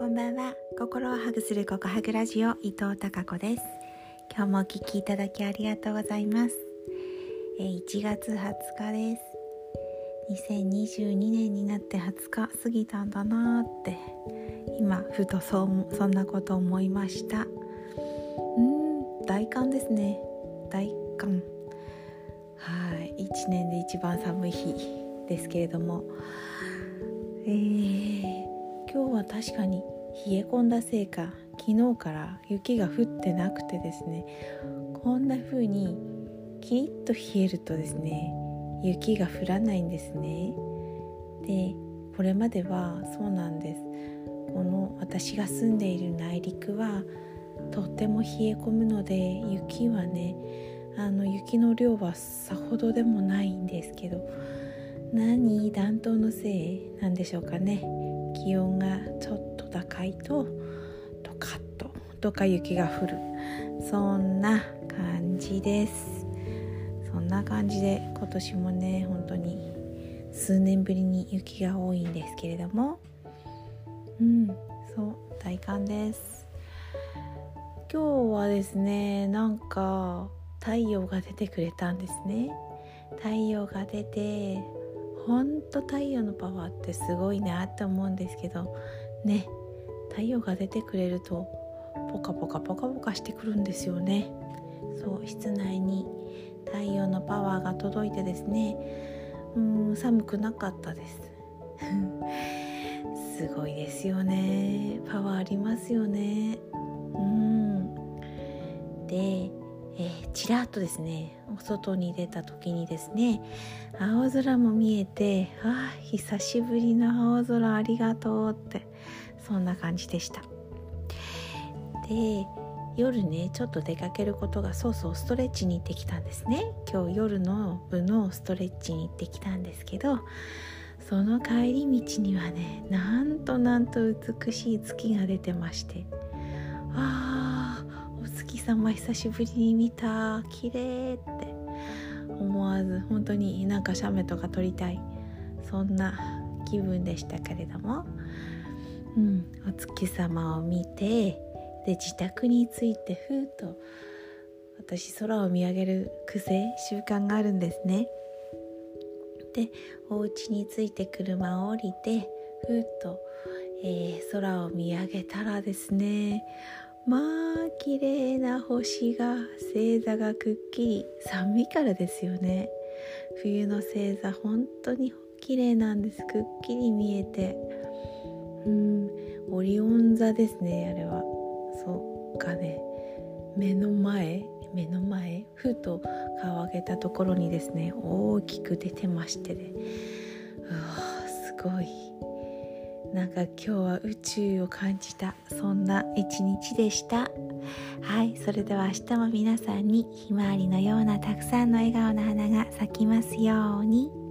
こんばんは。心をハグするココハグラジオ伊藤孝子です。今日もお聞きいただきありがとうございます。え1月20日です。2022年になって20日過ぎたんだなって。今ふとそうそんなこと思いました。うん大寒ですね。大寒。はい1年で一番寒い日ですけれども。えー、今日は確かに冷え込んだせいか昨日から雪が降ってなくてですね。こんな風にキリッと冷えるとですね雪が降らないんですね。でこれまではそうなんです。この私が住んでいる内陸はとっても冷え込むので雪はねあの雪の量はさほどでもないんですけど何暖冬のせいなんでしょうかね。気温がちょっと高いとドカッとドカ雪が降る。そんな感じです。そんな感じで今年もね本当に数年ぶりに雪が多いんですけれども。うんそう大寒です。今日はですねなんか太陽が出てくれたんですね。太陽が出てほんと太陽のパワーってすごいなって思うんですけどね太陽が出てくれるとポカポカポカポカしてくるんですよね。そう室内に太陽のパワーが届いてですね。うん寒くなかったです。すごいですよね。パワーありますよね。うん。でえー、ちらっとですねお外に出た時にですね青空も見えてああ久しぶりの青空ありがとうって。そんな感じでした。で夜ねちょっと出かけることがそうそうストレッチに行ってきたんですね。今日夜の部のストレッチに行ってきたんですけどその帰り道にはねなんとなんと美しい月が出てましてあーお月様久しぶりに見た綺麗って思わず本当になんか写メとか撮りたい。そんな気分でしたけれども。うん、お月様を見てで自宅に着いてふーと私空を見上げる癖習慣があるんですね。でお家に着いて車を降りてふーっと、えー、空を見上げたらですねまあ綺麗な星が星座がくっきり寒いからですよね。冬の星座本当に綺麗なんです。くっきり見えて。うん。オリオン座ですねあれは。そうかね。目の前目の前？ふと顔を上げたところにですね大きく出てましてね。うわすごい。なんか今日は宇宙を感じた。そんな一日でした。はいそれでは明日も皆さんにひまわりのようなたくさんの笑顔の花が咲きますように。